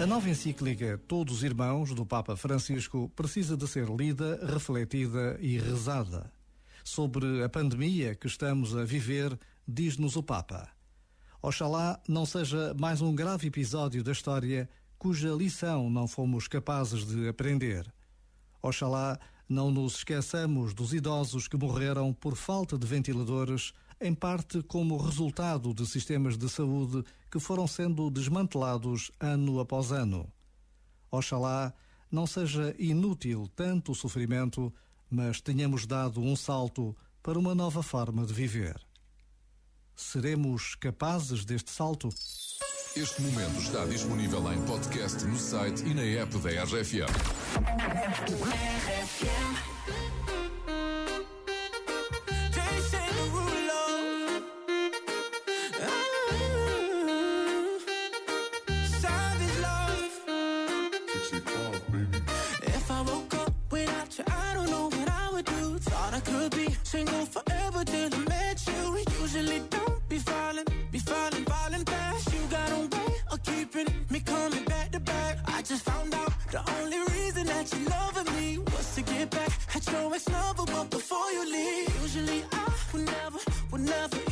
A nova encíclica Todos Irmãos do Papa Francisco precisa de ser lida, refletida e rezada. Sobre a pandemia que estamos a viver, diz-nos o Papa. Oxalá não seja mais um grave episódio da história cuja lição não fomos capazes de aprender. Oxalá não nos esqueçamos dos idosos que morreram por falta de ventiladores, em parte como resultado de sistemas de saúde que foram sendo desmantelados ano após ano. Oxalá não seja inútil tanto o sofrimento, mas tenhamos dado um salto para uma nova forma de viver. Seremos capazes deste salto? Este momento está disponível em podcast no site e na app da RFM. If I woke up without you, I don't know what I would do. Thought I could be single forever till I met you. Usually don't be falling, be falling, falling fast. You got a way of keeping me coming back to back. I just found out the only reason that you loving me was to get back at your ex lover. But before you leave, usually I would never, would never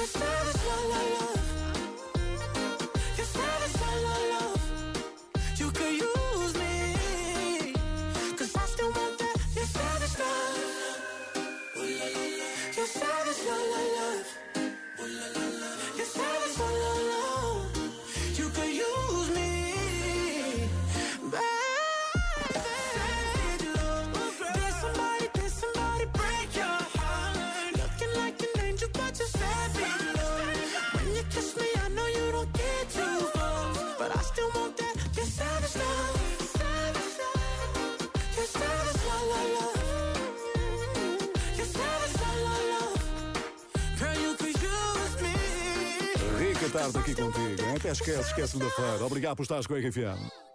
Your savage love, love, love. But I still want that. Your savage love. Your savage love, love, love. Your savage love, love, love. Girl, you could use me. Rica tarde aqui contigo. Até esquece, esquece da feira. Obrigado por estares com a RFM.